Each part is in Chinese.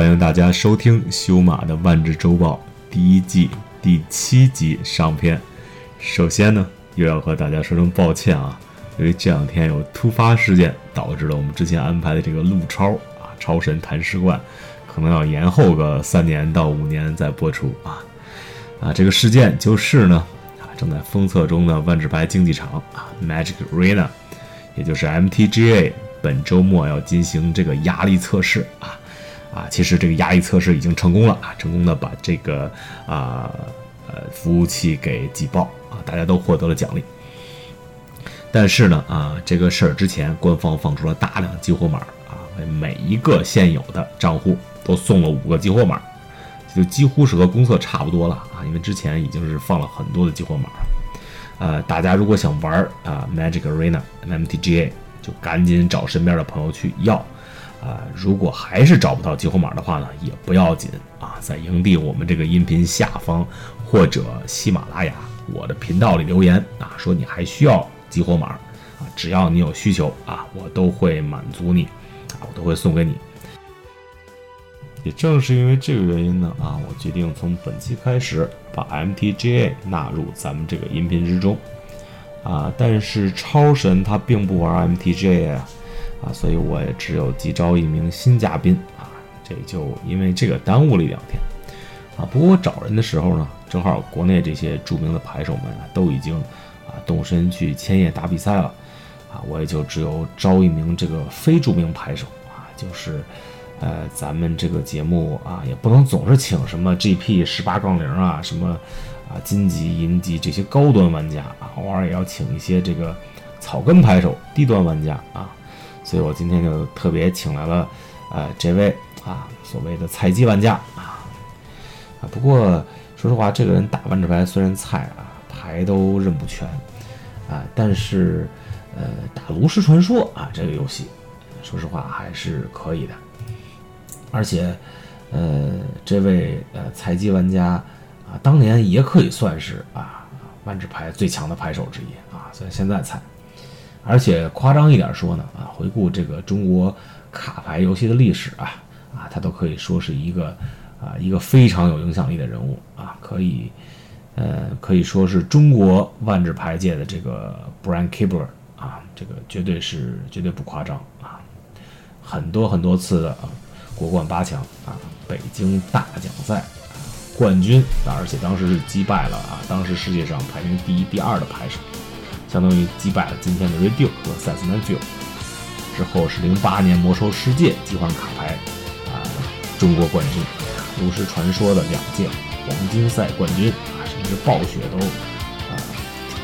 欢迎大家收听修马的万智周报第一季第七集上篇。首先呢，又要和大家说声抱歉啊，因为这两天有突发事件，导致了我们之前安排的这个陆超啊超神谈诗冠，可能要延后个三年到五年再播出啊。啊，这个事件就是呢，啊正在封测中的万智牌竞技场啊 Magic Arena，也就是 MTGA。本周末要进行这个压力测试啊啊！其实这个压力测试已经成功了啊，成功的把这个啊呃服务器给挤爆啊，大家都获得了奖励。但是呢啊，这个事儿之前官方放出了大量激活码啊，为每一个现有的账户都送了五个激活码，就几乎是和公测差不多了啊，因为之前已经是放了很多的激活码了。呃，大家如果想玩啊 Magic Arena MTGA。就赶紧找身边的朋友去要，啊，如果还是找不到激活码的话呢，也不要紧啊，在营地我们这个音频下方或者喜马拉雅我的频道里留言啊，说你还需要激活码啊，只要你有需求啊，我都会满足你，啊，我都会送给你。也正是因为这个原因呢，啊，我决定从本期开始把 MTGA 纳入咱们这个音频之中。啊，但是超神他并不玩 MTGA 啊，啊，所以我也只有急招一名新嘉宾啊，这就因为这个耽误了一两天啊。不过我找人的时候呢，正好国内这些著名的牌手们啊都已经啊动身去千叶打比赛了啊，我也就只有招一名这个非著名牌手啊，就是呃咱们这个节目啊也不能总是请什么 GP 十八杠零啊什么。啊，金级、银级这些高端玩家啊，偶尔也要请一些这个草根牌手、低端玩家啊，所以我今天就特别请来了，呃，这位啊，所谓的菜鸡玩家啊，啊，不过说实话，这个人打万智牌虽然菜啊，牌都认不全啊，但是呃，打炉石传说啊这个游戏，说实话还是可以的，而且呃，这位呃菜鸡玩家。啊，当年也可以算是啊万智牌最强的牌手之一啊，虽然现在菜，而且夸张一点说呢啊，回顾这个中国卡牌游戏的历史啊啊，他都可以说是一个啊一个非常有影响力的人物啊，可以呃可以说是中国万智牌界的这个 Brian Kibler 啊，这个绝对是绝对不夸张啊，很多很多次的啊国冠八强啊，北京大奖赛。冠军，而且当时是击败了啊，当时世界上排名第一、第二的牌手，相当于击败了今天的 Redu 和 s e s Manfield。之后是零八年魔兽世界集换卡牌啊，中国冠军，炉石传说的两届黄金赛冠军啊，甚至暴雪都啊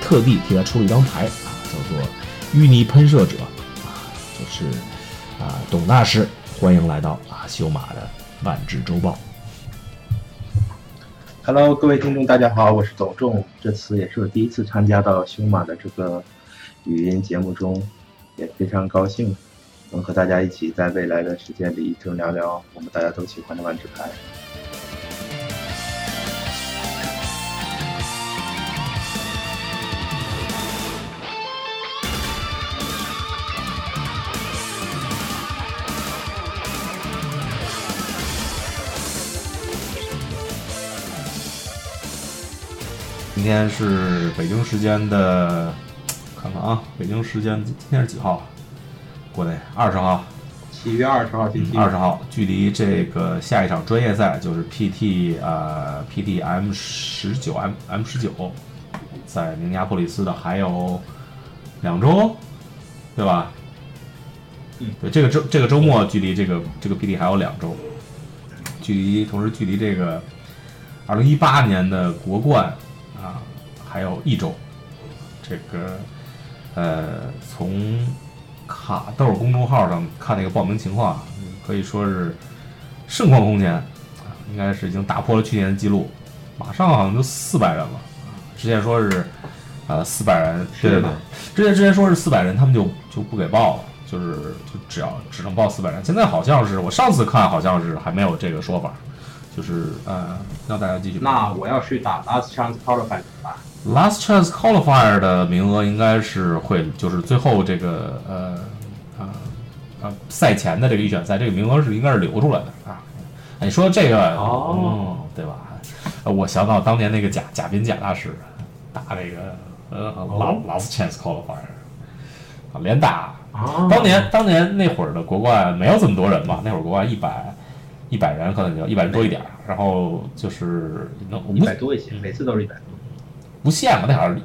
特地替他出了一张牌啊，叫做淤泥喷射者啊，就是啊董大师，欢迎来到啊修马的万智周报。Hello，各位听众，大家好，我是董仲。这次也是我第一次参加到凶马的这个语音节目中，也非常高兴能和大家一起在未来的时间里就聊聊我们大家都喜欢的万智牌。天是北京时间的，看看啊，北京时间今天是几号？国内二十号，七月二十号，星期二十号，距离这个下一场专业赛就是 PT 呃 PT M 十九 M M 十九，在明尼阿波利斯的还有两周，对吧？嗯，对，这个周这个周末距离这个这个 PT 还有两周，距离同时距离这个二零一八年的国冠。啊，还有一周，这个，呃，从卡豆公众号上看那个报名情况，可以说是盛况空前啊，应该是已经打破了去年的记录，马上好像就四百人了之前说是呃四百人，对对对，之前之前说是四百人，他们就就不给报了，就是就只要只能报四百人，现在好像是我上次看好像是还没有这个说法。就是呃，让大家继续。那我要去打 Last Chance Qualifier 怎么办？Last Chance Qualifier 的名额应该是会，就是最后这个呃呃呃赛前的这个预选赛，这个名额是应该是留出来的啊。哎，你说这个哦嗯对吧？呃我想到当年那个贾贾宾贾大师打这个呃哦 last last chance qualifier 啊，连打。啊当年当年那会儿的国冠没有这么多人嘛，那会儿国冠一百一百人可能就一百人多一点儿，然后就是能一无百多一些，每次都是一百多。不限吧，那会儿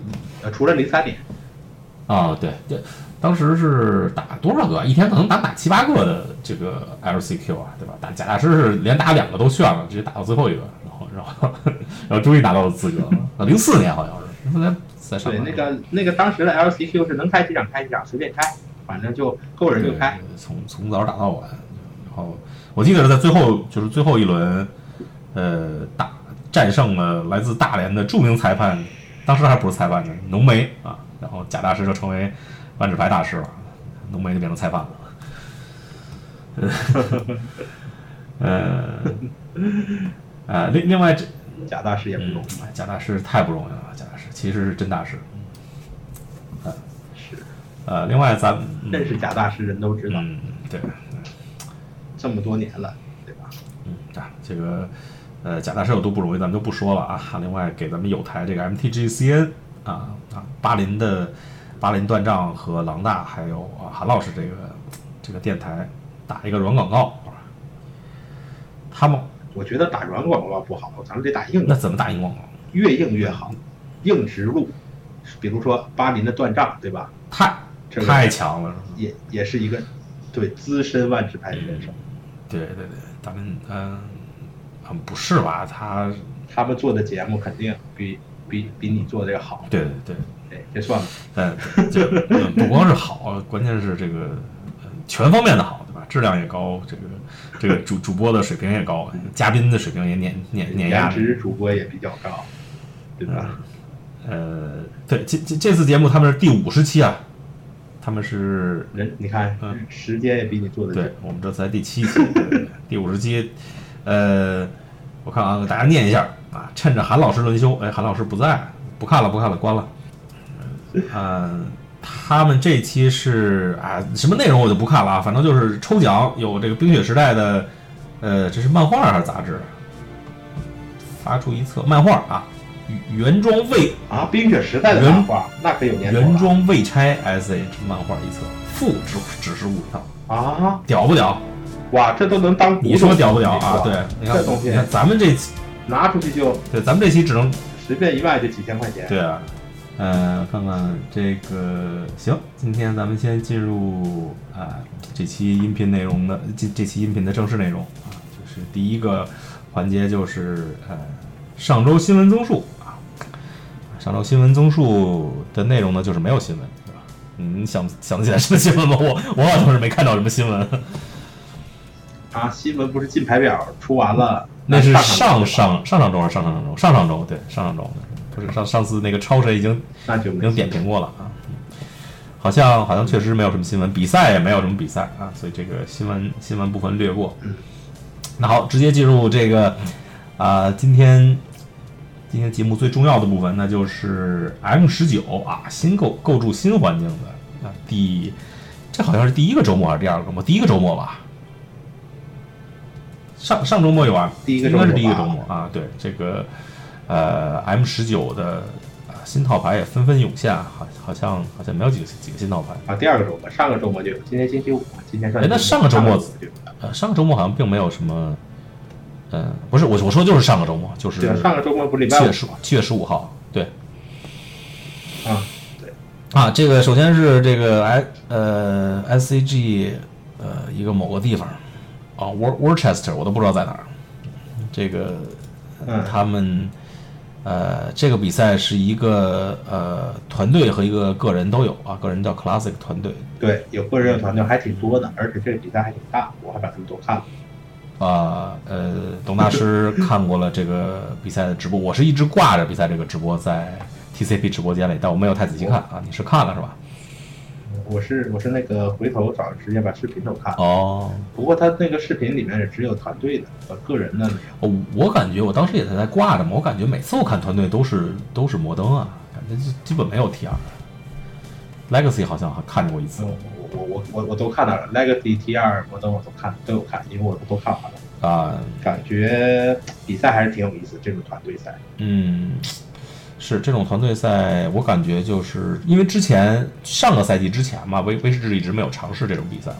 呃，除了零三年，啊，对对，当时是打多少个？一天可能打打七八个的这个 LCQ 啊，对吧？打贾大师是连打两个都炫了，直接打到最后一个，然后然后然后终于拿到了资格。啊，零四年好像是，零四年在上对，面那个那个当时的 LCQ 是能开几场开几场，随便开，反正就够人就开。对从从早打到晚。然后我记得是在最后就是最后一轮，呃，打战胜了来自大连的著名裁判，当时还不是裁判呢，浓眉啊，然后贾大师就成为万智牌大师了，浓眉就变成裁判了。呃，呃，另另外这贾大师也不容易，哎贾大师太不容易了，贾大师其实是真大师。是呃，另外咱嗯认识贾大师人都知道，嗯，对，这么多年了，对吧？嗯，啊，这个呃，假大师有多不容易，咱们就不说了啊。另外，给咱们有台这个 MTGCN 啊啊，巴林的巴林断账和狼大，还有啊韩老师这个这个电台打一个软广告，他们我觉得打软广告不好，咱们得打硬，那怎么打硬广告？越硬越好，硬植入。比如说巴林的断账，对吧？太太强了，也也是一个对资深万智牌选手，对对对，咱们嗯、嗯不是吧？他他们做的节目肯定比比比你做的要好。对对对，对，这算了。嗯，就嗯不光是好，关键是这个呃全方面的好，对吧？质量也高，这个这个主主播的水平也高，嘉宾的水平也碾碾碾压颜。值主播也比较高，对吧？呃，对，这这这次节目他们是第五十期啊，他们是人你看嗯时间也比你做的对我们这才第七期，第五十期，呃，我看啊，给大家念一下啊，趁着韩老师轮休，哎，韩老师不在，不看了，不看了，关了。嗯、他们这期是啊，什么内容我就不看了啊，反正就是抽奖，有这个冰雪时代的，呃，这是漫画还是杂志？发出一册漫画啊，原装未啊！冰雪时代的漫画那可有年头原装未拆 SH 漫画一册，附只只是五套，啊！屌不屌？哇，这都能当你说屌不屌啊？对，你看这东西你看咱们这期，拿出去就对，咱们这期只能随便一卖就几千块钱。对啊，呃，看看这个行，今天咱们先进入啊、这期音频内容的这这期音频的正式内容啊，就是第一个环节就是呃上周新闻综述啊，上周新闻综述的内容呢就是没有新闻，对吧？嗯你想想得起来什么新闻吗？我我好像是没看到什么新闻，啊，新闻不是进排表出完了，那是上上上上上周还是上上周？上上周对上上周不是上上次那个超神已经那就已经点评过了啊。好像好像确实没有什么新闻，比赛也没有什么比赛啊，所以这个新闻新闻部分略过。那好，直接进入这个啊、今天今天节目最重要的部分，那就是 M 十九啊，新构构筑新环境的啊第，这好像是第一个周末还是第二个周末？第一个周末吧。上上周末有啊，第一个应该是第一个周末啊。对这个呃 M 十九的啊新套牌也纷纷涌现，好好像好像没有几个几个新套牌。啊，第二个周末，上个周末就有，今天星期五，今天上哎那上个周末呃，上个周末好像并没有什么，嗯、不是我我说就是上个周末，就是上个周末不是礼拜五七月十七月十五号，对啊，啊，这个首先是这个 I 呃 SCG 呃一个某个地方啊，Wor Worcester 我都不知道在哪儿，这个嗯他们呃这个比赛是一个呃团队和一个个人都有啊，个人叫 Classic 团队对，有个人有团队还挺多的，而且这个比赛还挺大，我还把他们都看了。啊，呃，董大师看过了这个比赛的直播，我是一直挂着比赛这个直播在 TCP 直播间里，但我没有太仔细看啊。你是看了是吧？我是我是那个回头找时间把视频都看了，哦，不过他那个视频里面也只有团队的，呃，个人的没有。哦我感觉我当时也在在挂着嘛，我感觉每次我看团队都是都是摩登啊，感觉基基本没有 TR。Legacy 好像还看过一次嗯，我我我我我都看到了，Legacy T 二摩登我都看都有看，因为我都看完了。啊，感觉比赛还是挺有意思，这种团队赛。嗯，是这种团队赛，我感觉就是因为之前上个赛季之前嘛，威威士忌一直没有尝试这种比赛，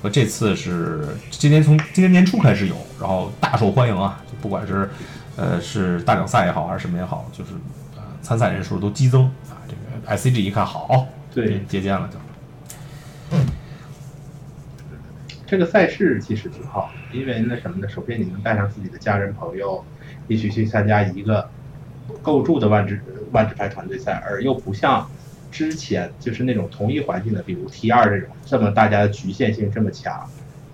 和这次是今年从今年年初开始有，然后大受欢迎啊，就不管是呃是大奖赛也好还是什么也好，就是呃参赛人数都激增啊。这个 ICG 一看好，对，借鉴了就。这个赛事其实挺好，因为那什么呢？首先你能带上自己的家人朋友，一起去参加一个构筑的万智万智牌团队赛，而又不像之前就是那种同一环境的，比如 T 二这种，这么大家的局限性这么强。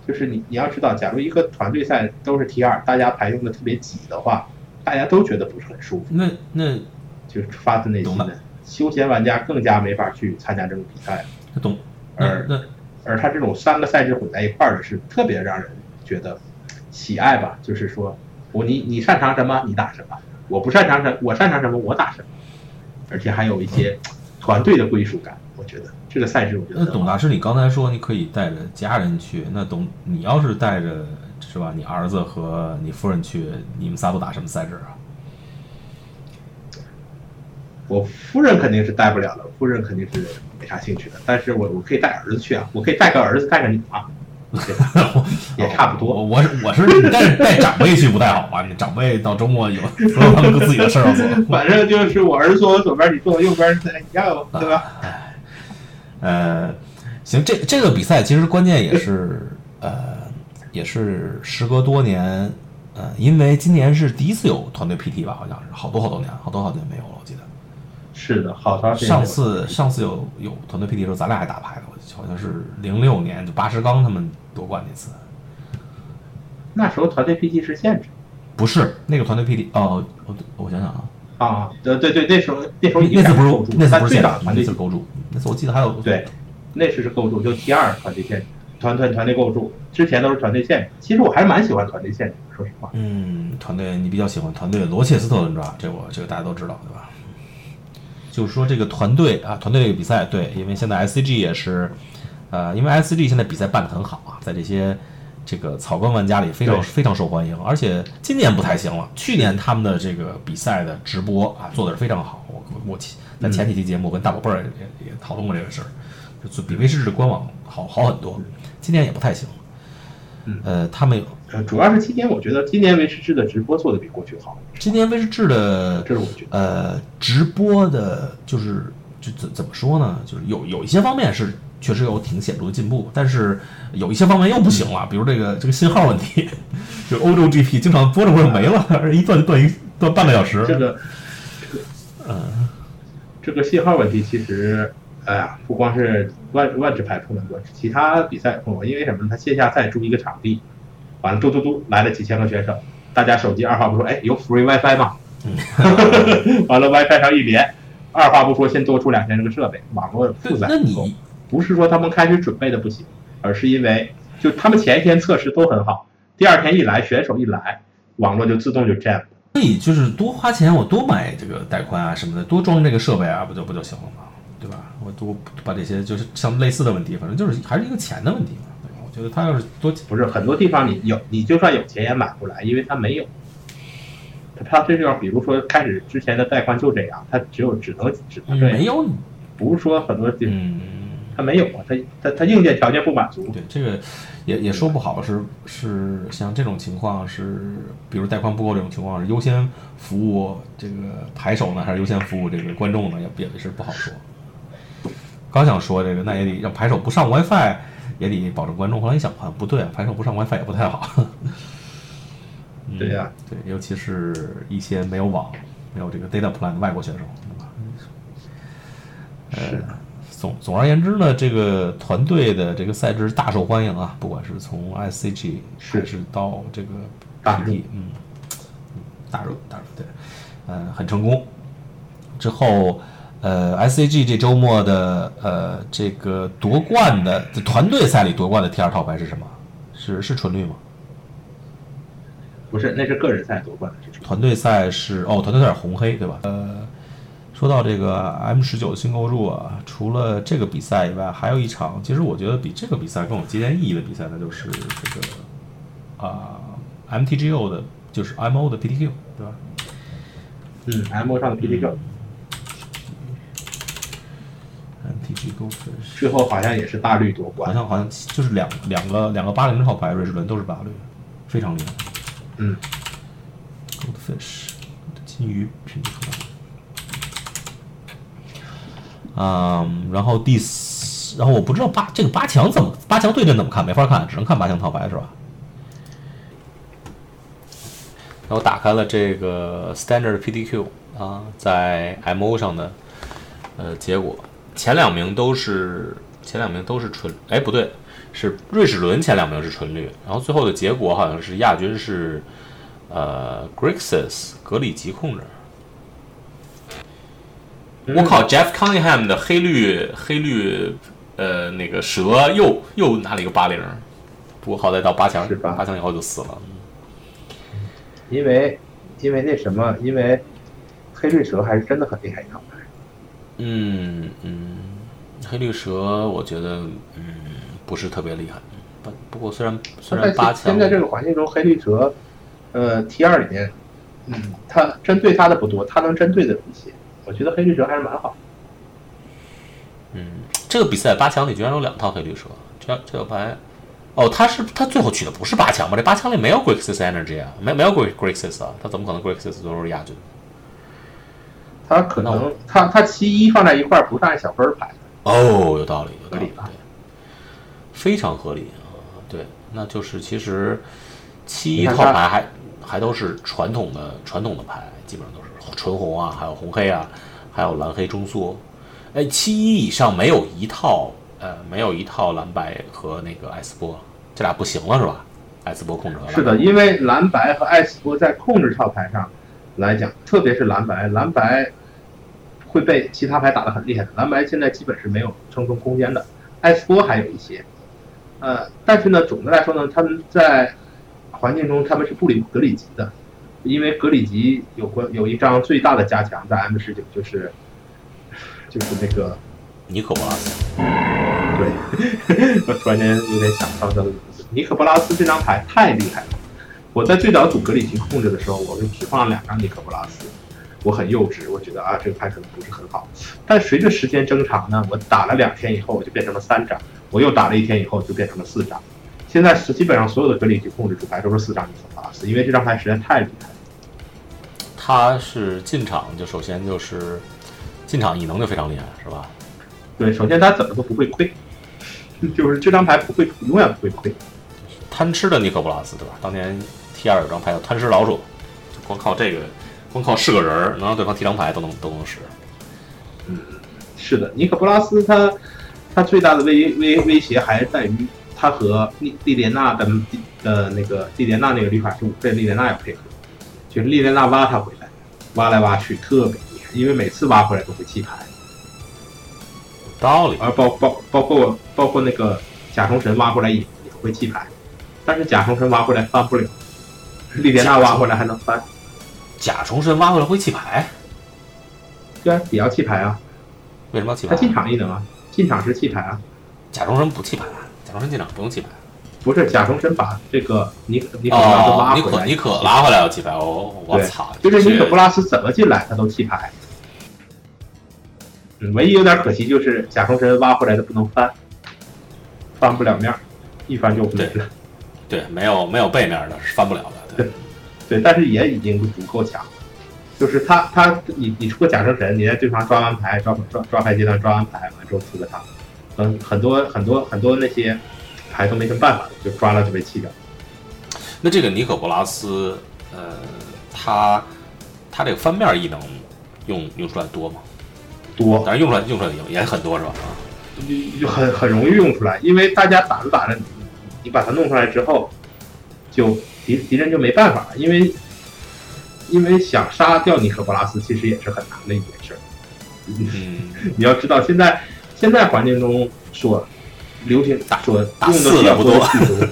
就是你你要知道，假如一个团队赛都是 T 二，大家牌用的特别挤的话，大家都觉得不是很舒服。那那就是发自内心的休闲玩家更加没法去参加这种比赛。懂。而那。而他这种三个赛制混在一块儿的是特别让人觉得喜爱吧，就是说我你你擅长什么你打什么，我不擅长什我擅长什么我打什么，而且还有一些团队的归属感，我觉得这个赛制我觉得。那董大师，你刚才说你可以带着家人去，那董你要是带着是吧？你儿子和你夫人去，你们仨都打什么赛制啊？我夫人肯定是带不了的，夫人肯定是没啥兴趣的。但是我我可以带儿子去啊，我可以带个儿子，带个女啊，也差不多。我是我是带带长辈去不太好吧？你长辈到周末有他们自己的事儿要做。反正就是我儿子坐我左边，你坐我右边，一 样对吧？呃，行，这这个比赛其实关键也是呃，也是时隔多年，呃，因为今年是第一次有团队 PT 吧？好像是好多好多年，好多好多年没有了，我记得。是的，好长时间。上次上次有有团队 PT 的时候，咱俩还打牌呢，好像是零六年，就八十刚他们夺冠那次。那时候团队 PT 是限制？不是，那个团队 PT 哦，我我想想啊。啊，对对对，那时候那时候那次不是那次不是限制，那次构筑，那次我记得还有对，那次是构筑，就 T 二团队限制，团团团队构筑，之前都是团队限制。其实我还是蛮喜欢团队限制，说实话。嗯，团队你比较喜欢团队罗切斯特轮抓，这我这个大家都知道对吧？就是说这个团队啊，团队这个比赛，对，因为现在 SCG 也是，呃，因为 SCG 现在比赛办得很好啊，在这些这个草根玩家里非常非常受欢迎，而且今年不太行了，去年他们的这个比赛的直播啊做的是非常好，我我在前几期节目跟大宝贝儿也也讨论过这个事儿，就比威士忌的官网好好很多，今年也不太行，呃，他们。呃，主要是今年，我觉得今年威士忌的直播做的比过去好。今年威士忌的，这是我觉得，呃，直播的，就是就怎怎么说呢？就是有有一些方面是确实有挺显著的进步，但是有一些方面又不行了，比如这个这个信号问题，就欧洲 GP 经常播着播着没了，一断就断一断半个小时。这个，嗯，这个信号问题其实，哎呀，不光是万万智牌碰到过，其他比赛碰过，因为什么呢？他线下赛租一个场地。完了，嘟嘟嘟来了几千个选手，大家手机二话不说，哎，有 free WiFi 吗？完了，WiFi 上一连，二话不说，先多出两千这个设备，网络负载。那你不是说他们开始准备的不行，而是因为就他们前一天测试都很好，第二天一来选手一来，网络就自动就 jam。那你就是多花钱，我多买这个带宽啊什么的，多装这个设备啊，不就不就行了吗？对吧？我多把这些就是像类似的问题，反正就是还是一个钱的问题嘛。我觉得他要是多不是很多地方你有你就算有钱也买不来，因为他没有。他他这地方，比如说开始之前的带宽就这样，他只有只能只能这样。没有，不是说很多地方他没有啊，他他他硬件条件不满足。对这个也也说不好是是像这种情况是，比如带宽不够这种情况是优先服务这个牌手呢，还是优先服务这个观众呢？也也是不好说。刚想说这个，那也得让牌手不上 WiFi。也得保证观众。后来一想，好像不对啊，牌手不上 WiFi 也不太好。对呀，对，尤其是一些没有网、没有这个 data plan 的外国选手，对吧？呃，总总而言之呢，这个团队的这个赛制大受欢迎啊，不管是从 SCG 还是到这个大热，嗯，大热大热，对，呃，很成功。之后。呃，SCG 这周末的呃这个夺冠的团队赛里夺冠的第二套牌是什么？是是纯绿吗？不是，那是个人赛夺冠的。团队赛是哦，团队赛是红黑对吧？呃，说到这个 M 十九的新构筑啊，除了这个比赛以外，还有一场，其实我觉得比这个比赛更有纪念意义的比赛，那就是这个啊 MTGO 的，就是 MO 的 PTQ，对吧？嗯，MO 上的 PTQ，MTG Goldfish，最后好像也是大绿夺冠好。像好像就是两两个两个八零号牌，瑞士轮都是八绿，非常厉害。嗯，Goldfish，金鱼。嗯，然后第四，然后我不知道八这个八强怎么八强对阵怎么看，没法看，只能看八强套牌是吧？然后打开了这个 Standard P D Q 啊，在 MO 上的呃结果，前两名都是前两名都是纯，哎不对，是瑞士轮前两名是纯绿，然后最后的结果好像是亚军是呃 Grixis 格里吉控制。我靠，Jeff Cunningham 的黑绿黑绿呃那个蛇又又拿了一个八零，不过好在到八强是吧八强以后就死了。因为因为那什么，因为黑绿蛇还是真的很厉害一套牌。嗯嗯，黑绿蛇我觉得嗯不是特别厉害，不不过虽然虽然在八强现在这个环境中，黑绿蛇，呃，T 二里面，嗯，它针对它的不多，它能针对的有一些。我觉得黑绿蛇还是蛮好。嗯这个比赛八强里居然有两套黑绿蛇，这这个牌。哦，他是他最后取的不是八强吧？这八强里没有 Grixis Energy 啊，没没有 Gri- Grixis 啊，他怎么可能 Grixis 最后是亚军？他可能他他七一放在一块儿不是按小分儿排的。哦，有道理，有道理对，非常合理啊。对，那就是其实七一套牌还还都是传统的传统的牌，基本上都是纯红啊，还有红黑啊，还有蓝黑中缩。哎，七一以上没有一套呃，没有一套蓝白和那个艾斯波，这俩不行了是吧？艾斯波控制是的，因为蓝白和艾斯波在控制套牌上来讲，特别是蓝白，蓝白会被其他牌打得很厉害的。蓝白现在基本是没有生存空间的，艾斯波还有一些。呃，但是呢，总的来说呢，他们在环境中他们是不里格里吉的，因为格里吉有过有一张最大的加强在 M 十九，就是就是那个尼可波拉斯。对，我突然间有点想到他的名字。尼可波拉斯这张牌太厉害了。我在最早组格里吉控制的时候，我就只放了两张尼可波拉斯，我很幼稚，我觉得啊这个牌可能不是很好。但随着时间增长呢，我打了两天以后，我就变成了三张，我又打了一天以后就变成了四张。现在是基本上所有的格里吉控制主牌都是四张尼可波拉斯，因为这张牌实在太厉害了。他是进场就首先就是进场异能就非常厉害，是吧？对，首先他怎么都不会亏，就是这张牌不会永远不会亏。贪吃的尼克布拉斯，对吧？当年 T 二有张牌叫贪吃老鼠，就光靠这个，光靠是个人儿，能让对方提张牌都能都能使。嗯是的，尼克布拉斯他他最大的威威威胁还在于他和莉莉莲娜的的那个莉莲娜那个绿卡是五费，莉莲娜要配合，就是莉莲娜挖他回来，挖来挖去特别厉害，因为每次挖回来都会弃牌，有道理，而包包包括包括那个甲虫神挖回来也也会弃牌，但是甲虫神挖回来翻不了，莉莲娜挖回来还能翻，甲虫神挖回来会弃牌，对啊，也要弃牌啊，为什么要弃牌他？进场异能啊，进场时弃牌啊。甲虫神不弃牌，甲虫神进场不用弃牌。不是甲虫神把这个尼可尼可拉斯哦拉，回来，尼可尼可拉回来要弃牌，哦，我对操！就是尼可布拉斯怎么进来他都弃牌。嗯，唯一有点可惜就是甲虫神挖回来的不能翻，翻不了面儿，一翻就没了。对没有没有背面的是翻不了的，对，对，但是也已经足够强。就是他他你你出个甲虫神，你在对方抓完牌抓抓抓牌阶段抓完牌完之后出个他，嗯，很多很多很多那些牌都没什么办法，就抓了就被弃掉。那这个尼可波拉斯，呃，他他这个翻面异能用用出来多吗？多，但是用出来用出来也也很多是吧？啊，就就很很容易用出来，因为大家打着打着，你你把它弄出来之后，就敌敌人就没办法了，因为因为想杀掉尼可波拉斯其实也是很难的一件事儿。嗯，你要知道，现在现在环境中所流行打所用打的四的不多比较多的，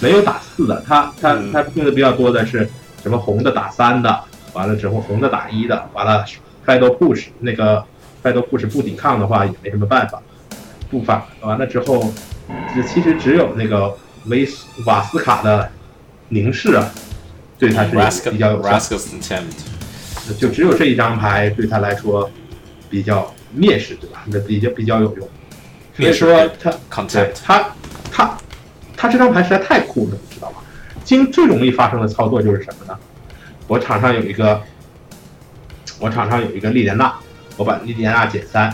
没有打四的，他他嗯他用的比较多的是什么红的打三的，完了之后红的打一的，完了 Fido push 那个 Fido push 不抵抗的话也没什么办法，不反完了之后，这其实只有那个维斯瓦斯卡的凝视啊，对他是比较有就只有这一张牌对他来说比较蔑视，对吧？那比较比较有用。所以说他对他他他这张牌实在太酷了，你知道吗？经最容易发生的操作就是什么呢？我场上有一个，我场上有一个莉莲娜，我把莉莲娜减三，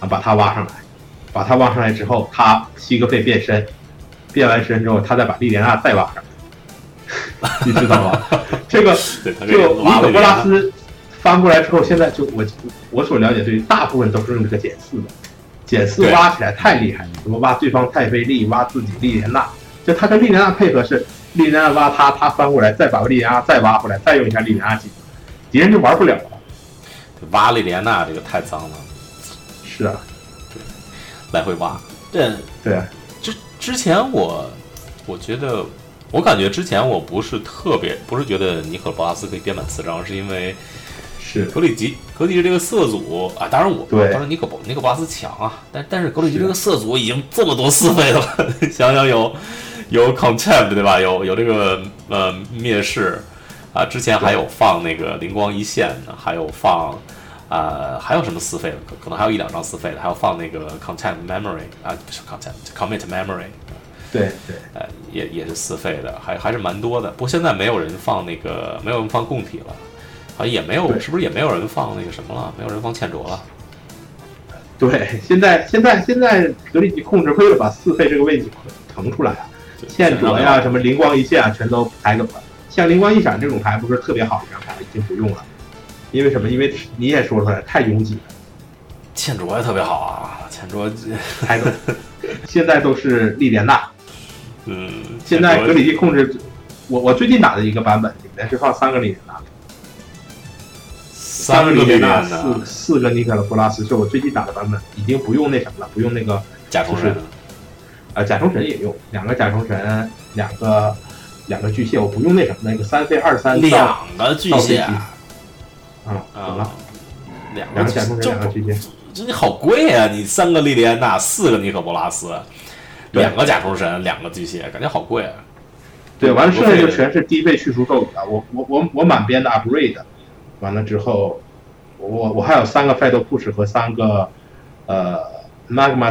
啊，把它挖上来，把它挖上来之后，它吸个肺变身，变完身之后，他再把莉莲娜再挖上来，你知道吗？这个 这个就尼可波拉斯翻过来之后，现在就我我所了解，对于大部分都是用这个减四的，减四挖起来太厉害了，什么挖对方太妃力，挖自己莉莲娜，就他跟莉莲娜配合是莉莲娜挖他，他翻过来再把莉莲娜再挖回来，再用一下莉莲娜技能，敌人就玩不了了。挖莉莲娜这个太脏了，是啊，对来回挖。这对啊，之之前我我觉得，我感觉之前我不是特别，不是觉得尼可波拉斯可以编满四张，是因为是格里吉格里吉这个色组啊，当然我对当然尼可波尼可波拉斯强啊，但但是格里吉这个色组已经这么多四费了，想想有有 contempt 对吧？有有这个呃蔑视啊，之前还有放那个灵光一现的，还有放。啊、还有什么四费的？可可能还有一两张四费的，还有放那个 content memory 啊，不是 content，commit memory，对对，呃，也也是四费的，还还是蛮多的。不过现在没有人放那个，没有人放供体了，好像也没有，是不是也没有人放那个什么了？没有人放欠卓了。对，现在现在现在格里吉控制为了把四费这个位置腾出来啊，对线卓呀、什么么灵光一现啊，全都抬走了。像灵光一闪这种牌不是特别好的一张牌，已经不用了。因为什么？因为你也说出来，太拥挤了，欠卓也特别好啊，欠卓，抬走。现在都是莉莲娜，嗯，现在格里吉控制，我我最近打的一个版本里面是放三个莉莲娜，三个莉莉安娜，四，四个尼可拉波拉斯，是我最近打的版本，已经不用那什么了，不用那个甲虫人，呃甲虫神也用，两个甲虫神，两个两个巨蟹，我不用那什么那个三飞二三到两个巨蟹到啊，啊，怎么了？两两个甲虫神，两个巨蟹，这你好贵啊！你三个莉莉安娜，四个尼可波拉斯，两个甲虫神，两个巨蟹，感觉好贵啊！对，完了剩下就全是低倍去除咒语了。我我我我满编的 upgrade，完了之后，我我我还有三个 fatal push 和三个呃 magma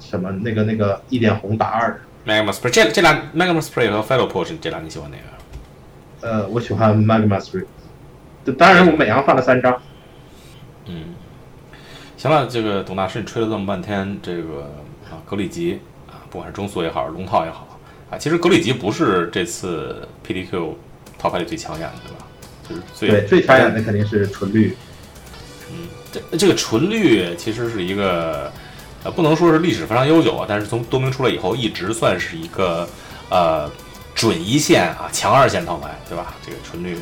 什么那个那个一点红打二的。Magma Spray 这这俩 Magma Spray 和 Fatal Push 这俩你喜欢哪个？呃，我喜欢 magma three。当然，我每样放了三张。嗯，行了，这个董大师你吹了这么半天，这个啊格里吉啊，不管是中速也好，龙套也好啊，其实格里吉不是这次 PDQ 套牌里最抢眼的，对吧？就是最对，最抢眼的肯定是纯绿。嗯这这个纯绿其实是一个，呃，不能说是历史非常悠久啊，但是从多明出来以后，一直算是一个呃准一线啊强二线套牌，对吧？这个纯绿，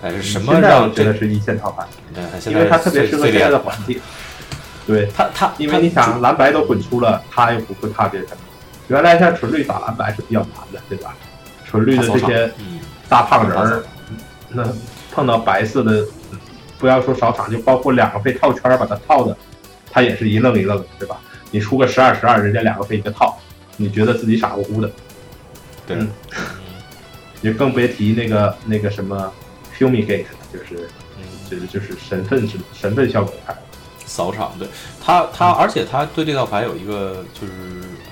但是什么让这觉得是一线套牌，对因为它特别适合现在的环境。对，它，它因为你想蓝白都滚出了，它又不会怕别人。原来像纯绿打蓝白是比较难的，对吧？纯绿的这些嗯，大胖人儿，那碰到白色的，不要说少场，就包括两个被套圈儿把它套的，他也是一愣一愣的，对吧？你出个十二十二，人家两个被一个套，你觉得自己傻乎乎的，对，嗯。也更别提那个那个什么 fumigate，就是嗯，就是就是神份是神份效果牌。扫场，对。他他，而且他对这套牌有一个就是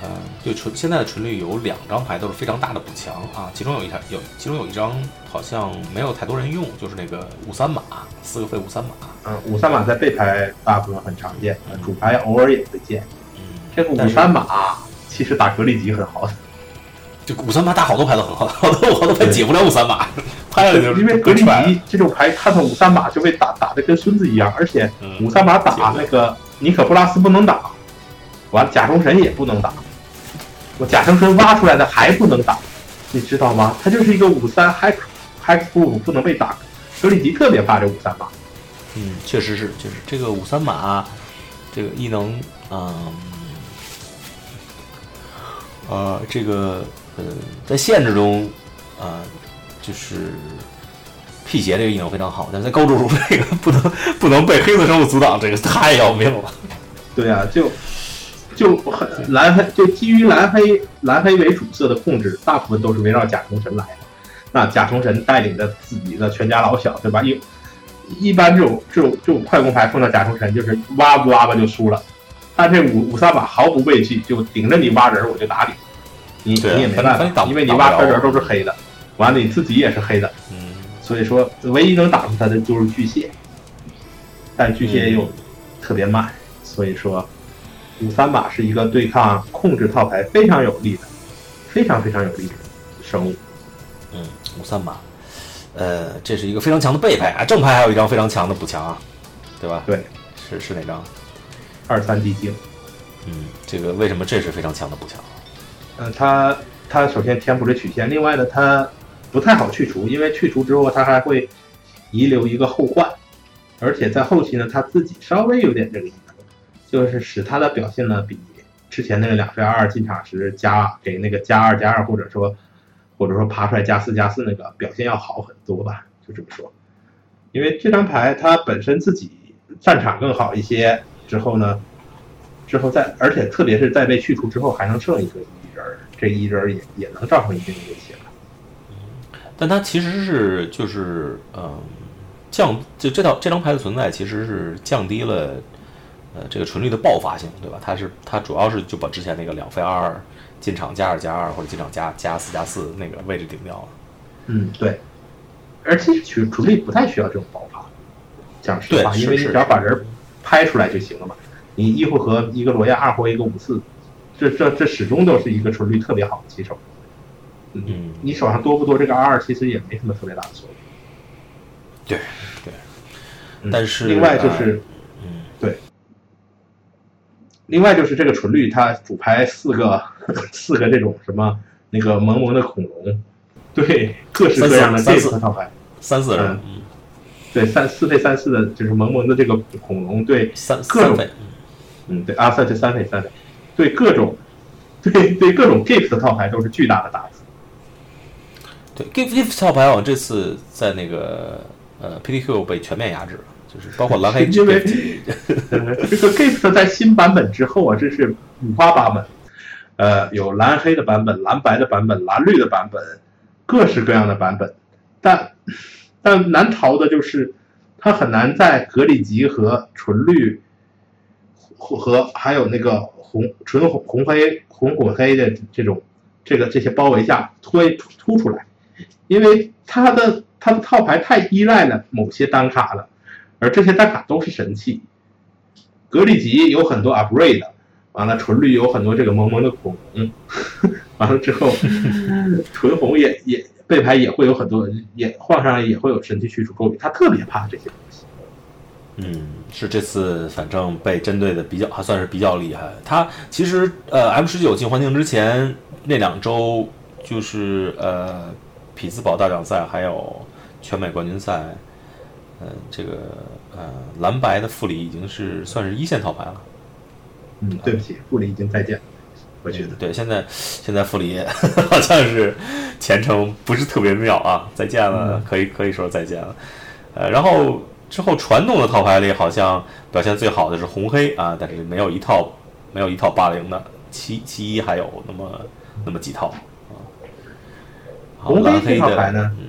呃，对纯现在的纯绿有两张牌都是非常大的补强啊，其中有一张有其中有一张好像没有太多人用，就是那个五三马四个费五三马，嗯，五三马在背牌大部分很常见，主牌偶尔也会见。嗯，这个五三马其实打格力级很好的，就五三马打好多牌都很好，好多好多牌解不了五三马，拍了就因为格力踹级这种牌看到五三马就被打打的跟孙子一样，而且嗯五三马打那个尼可布拉斯不能打，完甲虫神也不能打，我甲虫神挖出来的还不能打，你知道吗？他就是一个五三 hex hex proof 不能被打，格里吉特别怕这五三马。嗯，确实是，就是这个五三马，这个异能，嗯，呃，这个呃，在限制中，呃，就是辟邪这个异能非常好，但是在高注入这个 不能不能被黑色生物阻挡，这个太要命了。对啊，就就很蓝黑，就基于蓝黑蓝黑为主色的控制，大部分都是围绕甲虫神来的。那甲虫神带领着自己的全家老小，对吧？一一般这种这种这种快攻牌碰到甲虫神，就是挖不挖吧就输了。但这五五三把毫不畏惧，就顶着你挖人我就打你，你你也没办法，因为你挖出人都是黑的，完了你自己也是黑的，嗯，所以说唯一能打出他的就是巨蟹，但巨蟹又特别慢，所以说五三马是一个对抗控制套牌非常有利的，非常非常有利的生物。嗯，五三马，呃，这是一个非常强的背牌啊，正牌还有一张非常强的补强啊，对吧？对，是是哪张？二三地精，嗯，这个为什么这是非常强的补强？嗯、它它首先填补了曲线，另外呢，它不太好去除，因为去除之后它还会遗留一个后患，而且在后期呢，它自己稍微有点这个就是使它的表现呢比之前那个两飞二进场时加给那个加二加二，或者说或者说爬出来加四加四那个表现要好很多吧，就这么说。因为这张牌它本身自己战场更好一些，之后呢，之后再而且特别是在被去除之后还能剩一个一人儿，这一人儿也也能造成一定的威胁了。但它其实是就是嗯、降就这套这张牌的存在其实是降低了呃这个纯率的爆发性，对吧？它是它主要是就把之前那个两费二二进场加二加二或者进场加加四加四那个位置顶掉了。嗯，对。而其实纯纯率不太需要这种爆发，讲实话，因为你只要把人拍出来就行了嘛。你一回合一个罗亚，二回合一个五四，这这这始终都是一个纯率特别好的棋手。嗯你手上多不多这个二二，其实也没什么特别大的作用。对对，嗯但是另外就是，嗯对，另外就是这个纯绿，它主牌四个 四个这种什么那个萌萌的恐龙，对各式各样的这三四套套牌，三四人，嗯。嗯，对三四费三四的，就是萌萌的这个恐龙，对，三各种嗯，对啊，三对三费三费，对各种，对对各种 gift 的套牌都是巨大的打击。对 gift gift 套牌我这次在那个呃 PTQ 被全面压制了，就是包括蓝黑 因为这个 gift 在新版本之后啊，这是五花八门，呃，有蓝黑的版本、蓝白的版本、蓝绿的版本，各式各样的版本。但但难逃的就是，它很难在格里吉和纯绿和还有那个红纯红红黑红混黑的这种这个这些包围下突突出来，因为它的它的套牌太依赖了某些单卡了。而这些单卡都是神器。格里吉有很多 upgrade，完了纯绿有很多这个萌萌的恐龙，完了之后 纯红也也背牌也会有很多，也换上也会有神器驱除咒语，他特别怕这些东西。嗯，是这次反正被针对的比较还算是比较厉害。他其实呃 M 十九进环境之前那两周，就是呃匹兹堡大奖赛还有全美冠军赛，呃这个呃蓝白的副理已经是算是一线套牌了。嗯，对不起，富里已经再见了，我觉得。对，现在现在副理好像是前程不是特别妙啊，再见了，可以可以说再见了。呃，然后之后传统的套牌里好像表现最好的是红黑啊，但是没有一套没有一套八零的，七七一还有那么那么几套啊。红黑蓝黑的这套牌呢嗯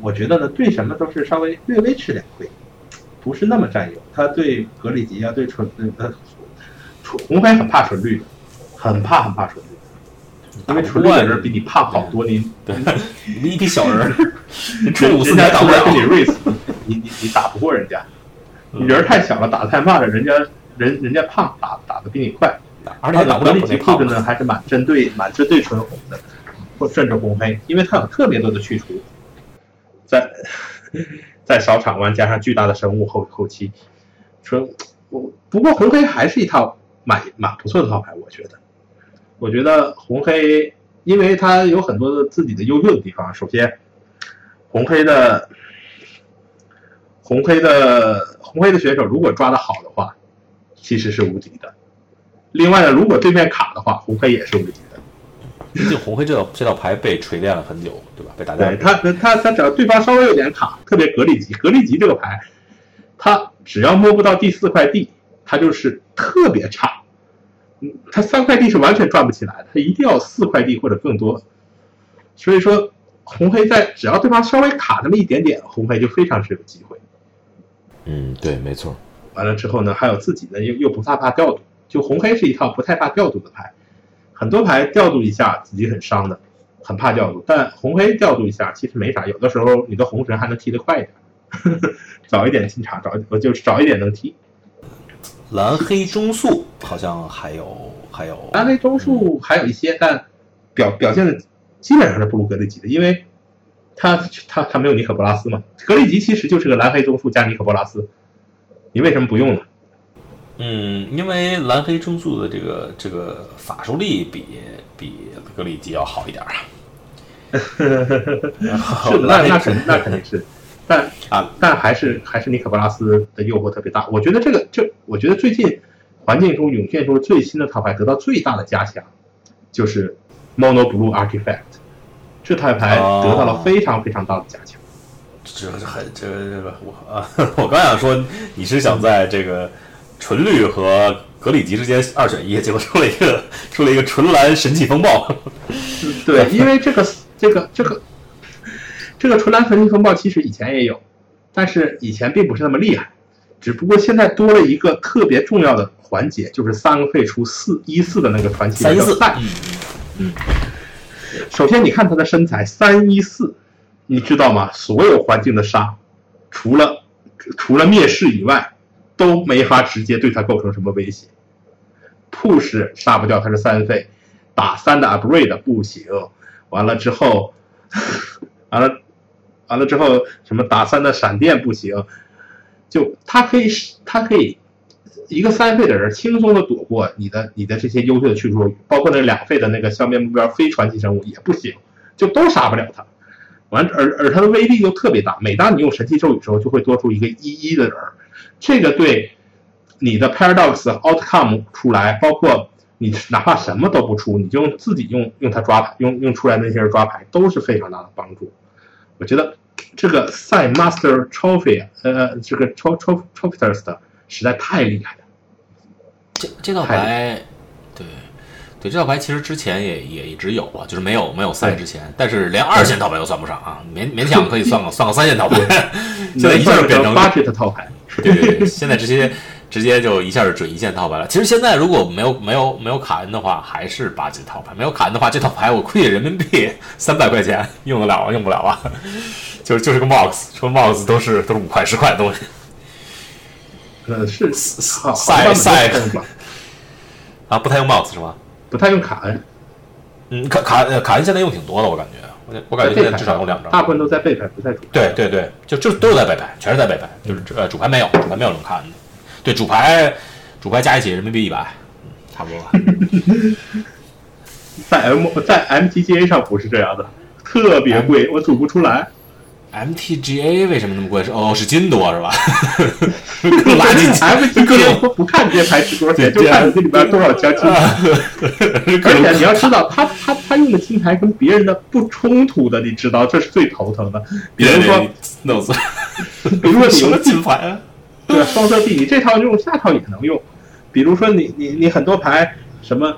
我觉得呢，对什么都是稍微略微吃点亏，不是那么占有。他对格里吉啊，对纯呃纯红黑很怕纯绿的，很怕很怕纯绿，因为纯绿的人比你胖好多，你对，你一批小人儿，你五四人家年打不了。你 race，你你你打不过人家，你人太小了，打得太慢了，人家人人家胖，打打得比你快。而且还打不了格里吉布置呢，还是蛮针对蛮针对纯红的，或甚至红黑，因为它有特别多的去除，在在少场湾加上巨大的生物后后期，纯我不过红黑还是一套蛮蛮不错的套牌，我觉得，我觉得红黑，因为它有很多自己的优秀的地方，首先红黑的红黑的红黑的选手如果抓得好的话，其实是无敌的。另外呢，如果对面卡的话，红黑也是无敌的。毕竟红黑这道这道牌被锤炼了很久，对吧？被大家对他，他他只要对方稍微有点卡，特别格里吉，格里吉这个牌，他只要摸不到第四块地，他就是特别差。嗯，他三块地是完全转不起来的，他一定要四块地或者更多。所以说，红黑在只要对方稍微卡那么一点点，红黑就非常是有机会。嗯，对，没错。完了之后呢，还有自己呢又又不太怕调度，就红黑是一套不太怕调度的牌，很多牌调度一下自己很伤的，很怕调度，但红黑调度一下其实没啥，有的时候你的红神还能踢得快一点，呵 呵早一点进场，早我就早一点能踢。蓝黑中速好像还有还有蓝黑中速还有一些，但表表现的基本上是不如格里吉的，因为他他他没有尼可波拉斯嘛，格里吉其实就是个蓝黑中速加尼可波拉斯，你为什么不用呢？嗯，因为蓝黑中速的这个这个法术力比比格里吉要好一点啊。是 的，那那肯那肯定是，但啊，但还是还是尼可波拉斯的诱惑特别大。我觉得这个就，我觉得最近环境中涌现出最新的套牌得到最大的加强，就是 Mono Blue Artifact，这套牌得到了非常非常大的加强。这这很这个这个我啊，我刚想说你是想在这个纯绿和格里吉之间二选一，结果出了一个出了一个纯蓝神奇风暴。对，因为这个这个这个这个纯蓝神奇风暴其实以前也有，但是以前并不是那么厉害，只不过现在多了一个特别重要的环节，就是三个废出四一四的那个传奇三一四赛。嗯，首先你看他的身材三一四，你知道吗？所有环境的杀，除了除了灭世以外，都没法直接对他构成什么威胁。push 杀不掉，他是三费，打三的 upgrade 不行。完了之后，完了完了之后，什么打三的闪电不行，就他可以他可以一个三费的人轻松的躲过你的你的这些优秀的去处，包括那两费的那个消灭目标非传奇生物也不行，就都杀不了他。完而而他的威力又特别大，每当你用神器咒语的时候，就会多出一个一一的人，这个对你的 paradox outcome 出来，包括你哪怕什么都不出，你就用自己用用它抓牌，用用出来那些人抓牌都是非常大的帮助。我觉得这个赛 master trophy 呃这个 tro tro trophies 的实在太厉害了。这这套牌，对对，这套牌其实之前也也一直有啊，就是没有没有赛之前，但是连二线套牌都算不上啊，勉勉强可以算个算个三线套牌，现在一下就变成 budget 套牌。对对对，现在直接直接就一下就准一线套牌了。其实现在如果没有没有没有卡恩的话，还是八级套牌；没有卡恩的话，这套牌我亏人民币三百块钱用得了啊？用不了啊？就是就是个 box，说 box 都是都是五块十块的东西。呃，是好赛赛啊，不太用 box 是吗？不太用卡恩，嗯，卡卡呃卡恩现在用挺多的，我感觉，我我感觉现在至少有两张。大部分都在背牌，不在主牌。对对对，就就都是在背牌，全是在背牌，就是呃主牌没有，主牌没有用卡恩的。对，主牌主牌加一起人民币一百，嗯差不多吧。在 M 在 MTGA 上不是这样的，特别贵，我组不出来。MTGA 为什么那么贵？是哦，是金多是吧？垃圾金，各 MTGA 种不不看这些牌值多少钱，对就看你这里边多少张金 而且你要知道，他他他用的金牌跟别人的不冲突的，你知道这是最头疼的。比如说，弄死，比如说你什么用金牌啊？对双色币，你这套用下套也能用。比如说你你你很多牌什么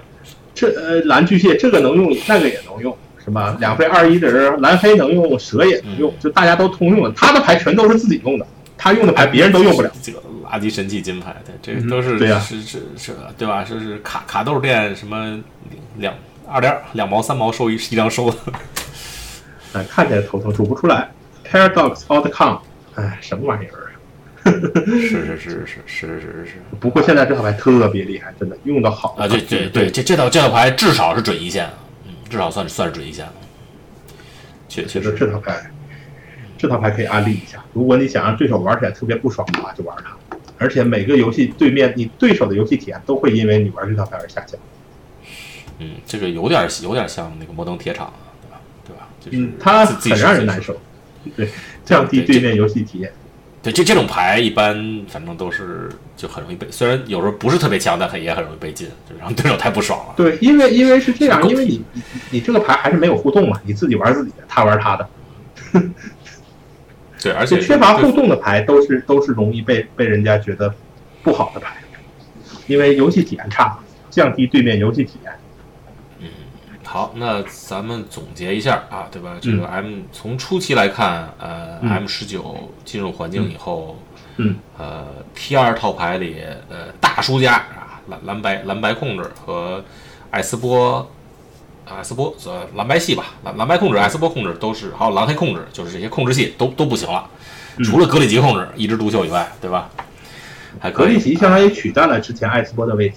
这呃蓝巨蟹这个能用，那个也能用。什么两费二一的人，蓝黑能用，蛇也能用，就大家都通用的。他的牌全都是自己用的，他用的牌别人都用不了。这个垃圾神器金牌，对，这嗯个都是对呀是是是，对吧？是是卡卡豆店什么两二点两毛三毛收一一张收的，哎，看起来头疼，组不出来。Paradox Outcome，哎，什么玩意儿啊？是是是是是是是是不过现在这套牌特别厉害，真的用的好啊！对对对，这这套这套牌至少是准一线，嗯，至少算是算是准一线了。确确实，这套牌，这套牌可以安利一下。如果你想让对手玩起来特别不爽的话，就玩它。而且每个游戏对面你对手的游戏体验都会因为你玩这套牌而下降。嗯，这个有点有点像那个摩登铁厂，对吧？对吧？就是嗯，它很让人难受。对，降低对面游戏体验。对，就这种牌一般反正都是就很容易被，虽然有时候不是特别强，但很也很容易被禁，就让对手太不爽了。对，因为因为是这样，因为你你你这个牌还是没有互动嘛，你自己玩自己的，他玩他的。对，而且缺乏互动的牌都是都是容易被被人家觉得不好的牌，因为游戏体验差，降低对面游戏体验。好，那咱们总结一下啊，对吧？这个 M 从初期来看，呃，M 十九进入环境以后，嗯，呃，T 二套牌里，呃，大输家啊，蓝蓝白蓝白控制和艾斯波，艾斯波呃蓝白系吧，蓝蓝白控制、艾斯波控制都是，还有蓝黑控制，就是这些控制系都都不行了，除了格里吉控制一枝独秀以外，对吧？还格里吉相当于取代了之前艾斯波的位置。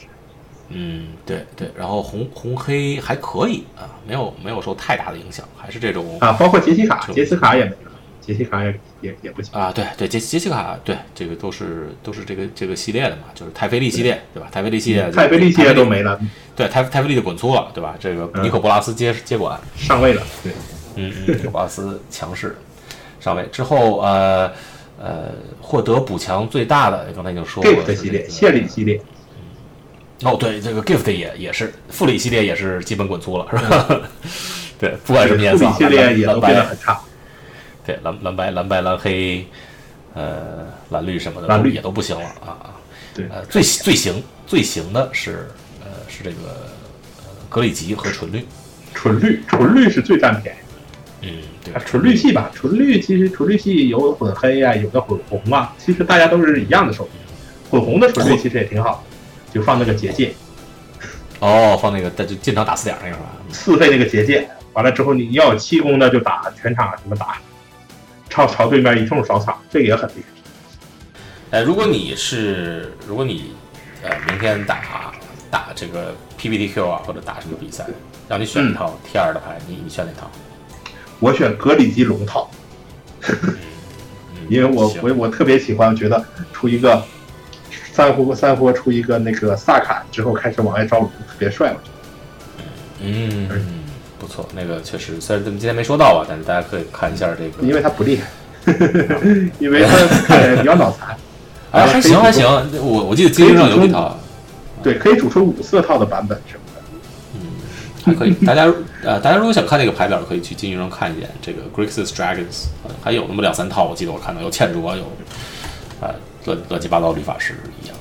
嗯，对对，然后红红黑还可以啊，没有没有受太大的影响，还是这种啊，包括杰西卡，杰西卡也没了，杰西卡也也也不行。啊，对对，杰杰西卡，对这个都是都是这个这个系列的嘛，就是泰菲利系列，对吧？泰菲利系列，泰菲利系列都没了，对，泰泰菲利就滚粗了，对吧？这个尼可波拉斯接接管，上位了。对，嗯嗯，尼可波拉斯强势上位之后，呃呃，获得补强最大的，刚才已经说过了系列、谢里系列，哦，对，这个 gift 也也是复里系列也是基本滚粗了，是吧？对，不管什么颜色系列也都变得白，很差。对蓝蓝白蓝白蓝黑，呃蓝绿什么的蓝绿也都不行了啊啊。对呃，最最行最行的是呃是这个呃格里吉和纯绿，纯绿，纯绿是最占便宜。嗯，对啊，纯绿系吧，纯绿其实纯绿系有混黑啊，有的混红啊，其实大家都是一样的手机。混红的纯绿其实也挺好的，就放那个结界，哦，放那个就进场打四点那个是吧？四费那个结界，完了之后你要有七攻的就打全场什么打，朝朝对面一通扫场，这个也很厉害。呃，如果你是如果你呃明天打打这个 PPTQ 啊或者打什么比赛，让你选一套 T 二的牌，你你选哪套？我选格里吉龙套，嗯 因为我行我我特别喜欢，觉得出一个三活三活出一个那个萨卡之后开始往外招龙，特别帅。我觉得嗯，不错，那个确实，虽然咱们今天没说到吧，但是大家可以看一下这个，因为他不厉害，因为他比较脑残。哎 还行还行，我我记得金鹰上有几套，对，可以组出五色套的版本什么的。嗯还可以。大家呃，大家如果想看那个牌表，可以去金鱼上看一眼。这个 Grixis Dragons 呃还有那么两三套，我记得我看到有倩卓，有啊乱乱七八糟律法师一样。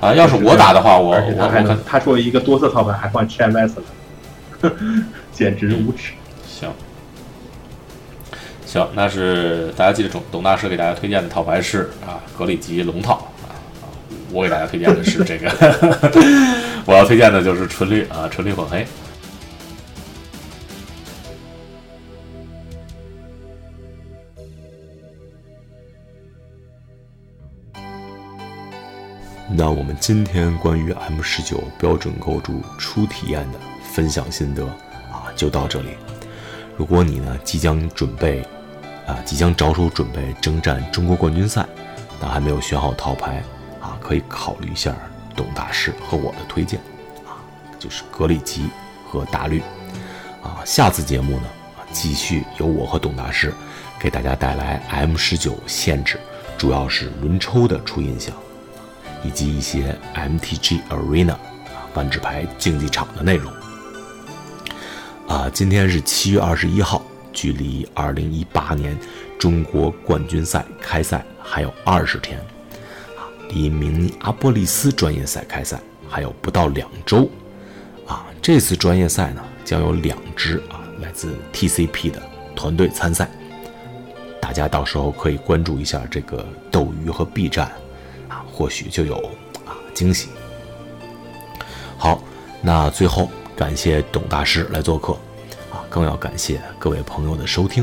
啊，要是我打的话，我我我看，他作为一个多色套牌还换 c h a m a s 了，简直无耻。行，行，那是大家记得董董大师给大家推荐的套牌是啊格里吉龙套啊，啊我给大家推荐的是这个，我要推荐的就是纯绿啊纯绿混黑。那我们今天关于 M 十九标准构筑初体验的分享心得啊，就到这里。如果你呢即将准备啊，即将着手准备征战中国冠军赛，但还没有选好套牌啊，可以考虑一下董大师和我的推荐啊，就是格里吉和大绿啊。下次节目呢，继续由我和董大师给大家带来 M 十九限制，主要是轮抽的初印象。以及一些 MTG Arena 啊万智牌竞技场的内容。啊，今天是七月二十一号，距离二零一八年中国冠军赛开赛还有二十天，啊，离明尼阿波利斯专业赛开赛还有不到两周。啊，这次专业赛呢，将有两支啊来自 TCP 的团队参赛，大家到时候可以关注一下这个斗鱼和 B 站。或许就有啊惊喜。好，那最后感谢董大师来做客，啊，更要感谢各位朋友的收听。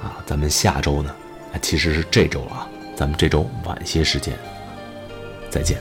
啊，咱们下周呢，其实是这周啊，咱们这周晚些时间再见。